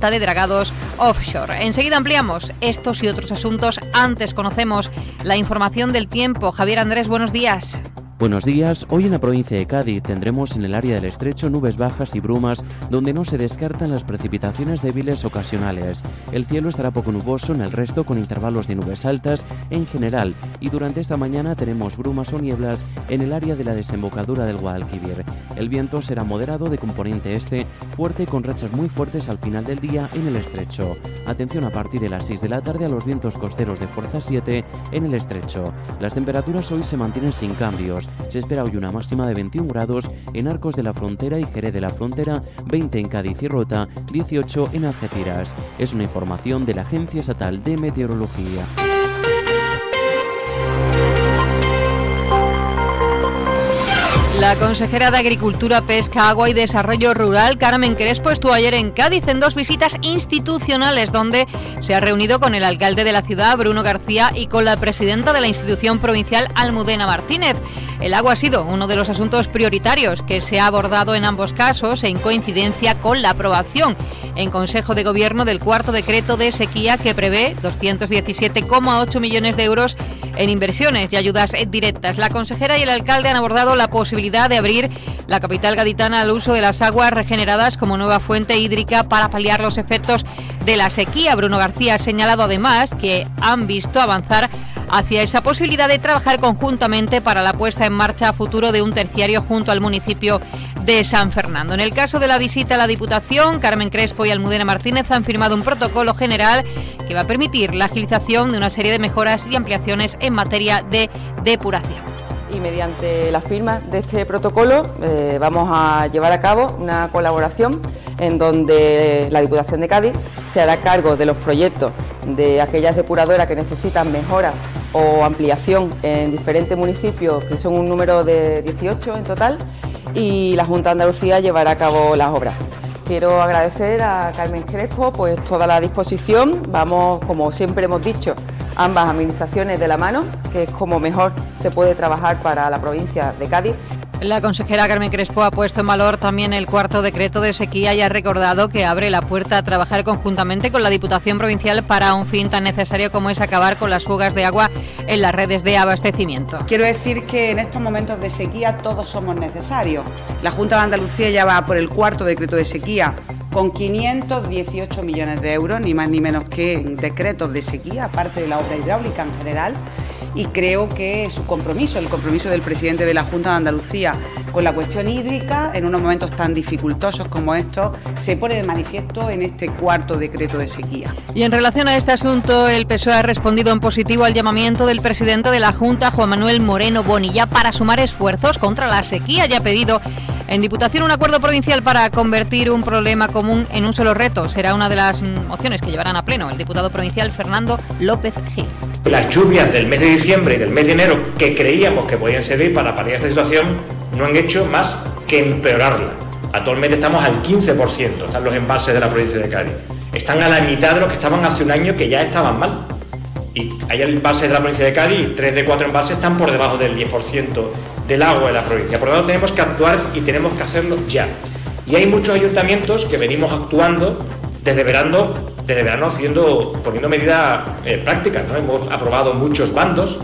de dragados offshore. Enseguida ampliamos estos y otros asuntos. Antes conocemos la información del tiempo. Javier Andrés, buenos días. Buenos días. Hoy en la provincia de Cádiz tendremos en el área del estrecho nubes bajas y brumas donde no se descartan las precipitaciones débiles ocasionales. El cielo estará poco nuboso en el resto con intervalos de nubes altas en general y durante esta mañana tenemos brumas o nieblas en el área de la desembocadura del Guadalquivir. El viento será moderado de componente este, fuerte con rachas muy fuertes al final del día en el estrecho. Atención a partir de las 6 de la tarde a los vientos costeros de fuerza 7 en el estrecho. Las temperaturas hoy se mantienen sin cambios se espera hoy una máxima de 21 grados en Arcos de la Frontera y Jerez de la Frontera, 20 en Cádiz y Rota, 18 en Algeciras. Es una información de la Agencia Estatal de Meteorología. La consejera de Agricultura, Pesca, Agua y Desarrollo Rural, Carmen Crespo, estuvo ayer en Cádiz en dos visitas institucionales donde se ha reunido con el alcalde de la ciudad, Bruno García, y con la presidenta de la institución provincial, Almudena Martínez. El agua ha sido uno de los asuntos prioritarios que se ha abordado en ambos casos en coincidencia con la aprobación en Consejo de Gobierno del cuarto decreto de sequía que prevé 217,8 millones de euros en inversiones y ayudas directas. La consejera y el alcalde han abordado la posibilidad de abrir la capital gaditana al uso de las aguas regeneradas como nueva fuente hídrica para paliar los efectos de la sequía. Bruno García ha señalado además que han visto avanzar hacia esa posibilidad de trabajar conjuntamente para la puesta en marcha futuro de un terciario junto al municipio de San Fernando. En el caso de la visita a la Diputación, Carmen Crespo y Almudena Martínez han firmado un protocolo general que va a permitir la agilización de una serie de mejoras y ampliaciones en materia de depuración y mediante la firma de este protocolo eh, vamos a llevar a cabo una colaboración en donde la Diputación de Cádiz se hará cargo de los proyectos de aquellas depuradoras que necesitan mejora o ampliación en diferentes municipios, que son un número de 18 en total, y la Junta de Andalucía llevará a cabo las obras. Quiero agradecer a Carmen Crespo pues toda la disposición. Vamos, como siempre hemos dicho, ambas administraciones de la mano, que es como mejor se puede trabajar para la provincia de Cádiz. La consejera Carmen Crespo ha puesto en valor también el cuarto decreto de sequía y ha recordado que abre la puerta a trabajar conjuntamente con la Diputación Provincial para un fin tan necesario como es acabar con las fugas de agua en las redes de abastecimiento. Quiero decir que en estos momentos de sequía todos somos necesarios. La Junta de Andalucía ya va por el cuarto decreto de sequía con 518 millones de euros, ni más ni menos que decretos de sequía, aparte de la obra hidráulica en general y creo que su compromiso, el compromiso del presidente de la Junta de Andalucía con la cuestión hídrica en unos momentos tan dificultosos como estos se pone de manifiesto en este cuarto decreto de sequía. Y en relación a este asunto, el PSOE ha respondido en positivo al llamamiento del presidente de la Junta, Juan Manuel Moreno Bonilla, para sumar esfuerzos contra la sequía y ha pedido en Diputación un acuerdo provincial para convertir un problema común en un solo reto. Será una de las mociones que llevarán a pleno el diputado provincial Fernando López Gil. Las lluvias del mes de diciembre y del mes de enero que creíamos que podían servir para paliar esta situación no han hecho más que empeorarla. Actualmente estamos al 15%, están los embalses de la provincia de Cádiz. Están a la mitad de los que estaban hace un año que ya estaban mal. Y hay embalses de la provincia de Cádiz y 3 de 4 embalses están por debajo del 10% del agua de la provincia. Por lo tanto, tenemos que actuar y tenemos que hacerlo ya. Y hay muchos ayuntamientos que venimos actuando desde verano desde verano haciendo, poniendo medidas eh, prácticas. ¿no? Hemos aprobado muchos bandos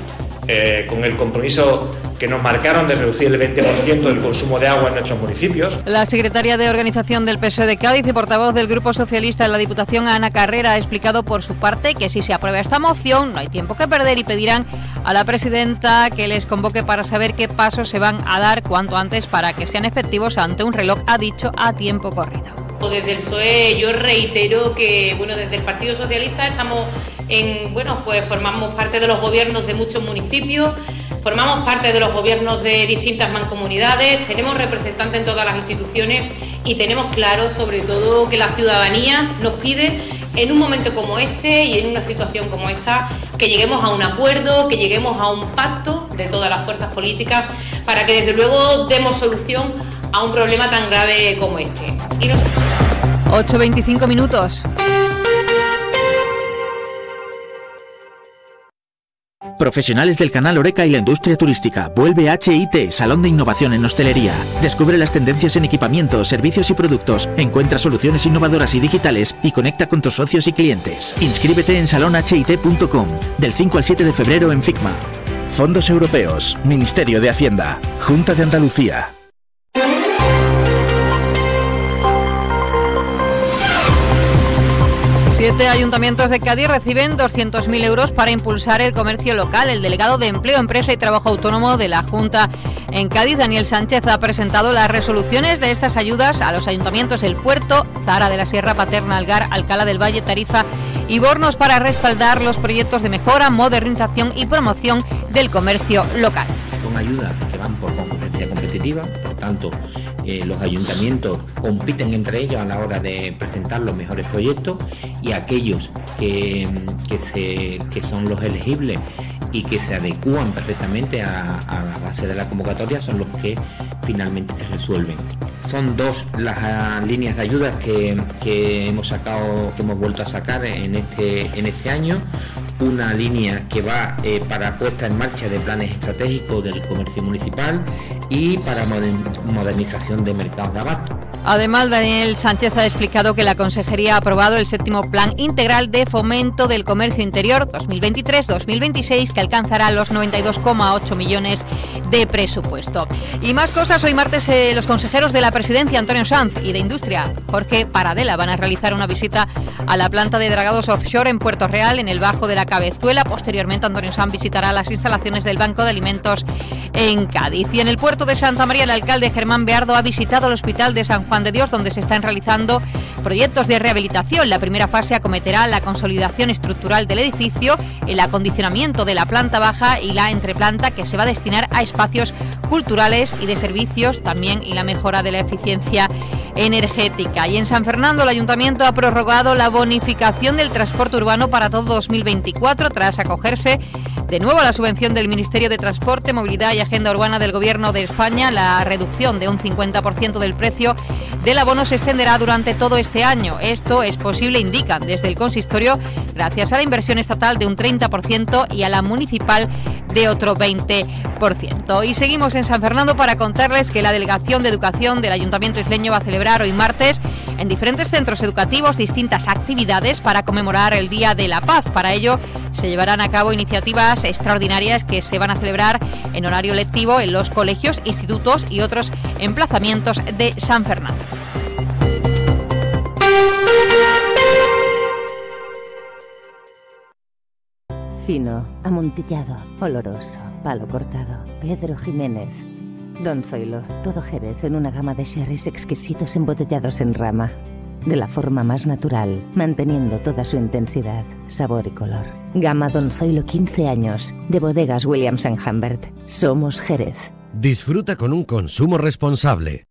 eh, con el compromiso que nos marcaron de reducir el 20% del consumo de agua en nuestros municipios. La secretaria de Organización del PSOE de Cádiz y portavoz del Grupo Socialista en la Diputación, Ana Carrera, ha explicado por su parte que si se aprueba esta moción no hay tiempo que perder y pedirán a la presidenta que les convoque para saber qué pasos se van a dar cuanto antes para que sean efectivos ante un reloj, ha dicho, a tiempo corrido. Desde el PSOE yo reitero que bueno, desde el Partido Socialista estamos en, bueno, pues formamos parte de los gobiernos de muchos municipios, formamos parte de los gobiernos de distintas mancomunidades, tenemos representantes en todas las instituciones y tenemos claro sobre todo que la ciudadanía nos pide en un momento como este y en una situación como esta que lleguemos a un acuerdo, que lleguemos a un pacto de todas las fuerzas políticas para que desde luego demos solución a un problema tan grave como este. 8.25 minutos. Profesionales del canal Oreca y la industria turística. Vuelve HIT, Salón de Innovación en Hostelería. Descubre las tendencias en equipamiento, servicios y productos. Encuentra soluciones innovadoras y digitales y conecta con tus socios y clientes. Inscríbete en salonhit.com del 5 al 7 de febrero en Figma. Fondos Europeos, Ministerio de Hacienda, Junta de Andalucía. Siete ayuntamientos de Cádiz reciben 200.000 euros para impulsar el comercio local. El delegado de Empleo, Empresa y Trabajo Autónomo de la Junta en Cádiz, Daniel Sánchez, ha presentado las resoluciones de estas ayudas a los ayuntamientos El Puerto, Zara de la Sierra, Paterna, Algar, Alcalá del Valle, Tarifa y Bornos para respaldar los proyectos de mejora, modernización y promoción del comercio local. Son ayudas que van por competencia competitiva, por tanto, eh, los ayuntamientos compiten entre ellos a la hora de presentar los mejores proyectos y aquellos que, se, son los elegibles y que se adecúan perfectamente a, la base de la convocatoria son los que finalmente se resuelven. Son dos las ah, líneas de ayudas que, que, hemos sacado, que hemos vuelto a sacar en este, en este año una línea que va eh, para puesta en marcha de planes estratégicos del comercio municipal y para modernización de mercados de abasto. Además, Daniel Sánchez ha explicado que la Consejería ha aprobado el séptimo Plan Integral de Fomento del Comercio Interior 2023-2026 que alcanzará los 92,8 millones de presupuesto. Y más cosas, hoy martes eh, los consejeros de la Presidencia, Antonio Sanz, y de Industria, Jorge Paradela, van a realizar una visita a la planta de dragados offshore en Puerto Real, en el Bajo de la Cabezuela. Posteriormente, Antonio Sanz visitará las instalaciones del Banco de Alimentos en Cádiz. Y en el puerto de Santa María, el alcalde Germán Beardo ha visitado el Hospital de San Juan de Dios, donde se están realizando proyectos de rehabilitación. La primera fase acometerá la consolidación estructural del edificio, el acondicionamiento de la planta baja y la entreplanta que se va a destinar a espacios culturales y de servicios también y la mejora de la eficiencia energética. Y en San Fernando el ayuntamiento ha prorrogado la bonificación del transporte urbano para todo 2024 tras acogerse de nuevo la subvención del Ministerio de Transporte, Movilidad y Agenda Urbana del Gobierno de España. La reducción de un 50% del precio del abono se extenderá durante todo este año. Esto es posible, indican desde el consistorio, gracias a la inversión estatal de un 30% y a la municipal de otro 20%. Y seguimos en San Fernando para contarles que la Delegación de Educación del Ayuntamiento Isleño va a celebrar hoy martes en diferentes centros educativos distintas actividades para conmemorar el Día de la Paz. Para ello se llevarán a cabo iniciativas extraordinarias que se van a celebrar en horario lectivo en los colegios, institutos y otros emplazamientos de San Fernando. Fino, amontillado, oloroso, palo cortado. Pedro Jiménez. Don Zoilo, todo Jerez en una gama de sherries exquisitos embotellados en rama. De la forma más natural, manteniendo toda su intensidad, sabor y color. Gama Don Zoilo 15 años, de bodegas Williams ⁇ Humbert. Somos Jerez. Disfruta con un consumo responsable.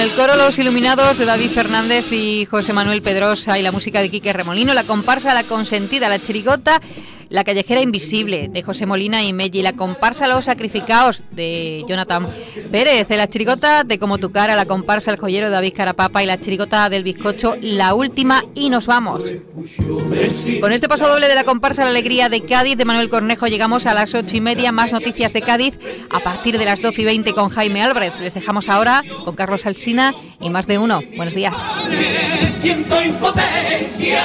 el coro Los Iluminados de David Fernández y José Manuel Pedrosa y la música de Quique Remolino, la comparsa La Consentida, la chirigota la callejera invisible de José Molina y Melli, la comparsa Los Sacrificados de Jonathan Pérez, la chirigota de Como tu cara, la comparsa El joyero de David Carapapa y la chirigota del bizcocho La Última y nos vamos. Con este paso doble de la comparsa La Alegría de Cádiz de Manuel Cornejo llegamos a las ocho y media, más noticias de Cádiz a partir de las doce y veinte con Jaime Álvarez. Les dejamos ahora con Carlos Alsina y más de uno. Buenos días. Siento impotencia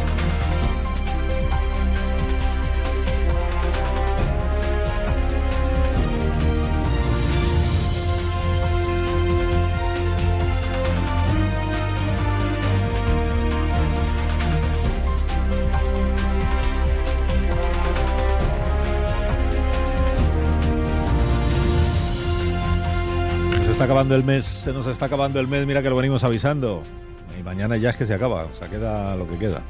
Acabando el mes, se nos está acabando el mes, mira que lo venimos avisando. Y mañana ya es que se acaba, o sea, queda lo que queda.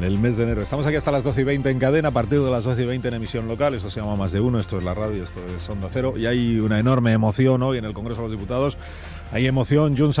del mes de enero. Estamos aquí hasta las 12 y 20 en cadena, a partir de las 12 y 20 en emisión local. Esto se llama Más de Uno, esto es la radio, esto es Onda Cero. Y hay una enorme emoción hoy en el Congreso de los Diputados. Hay emoción, Junts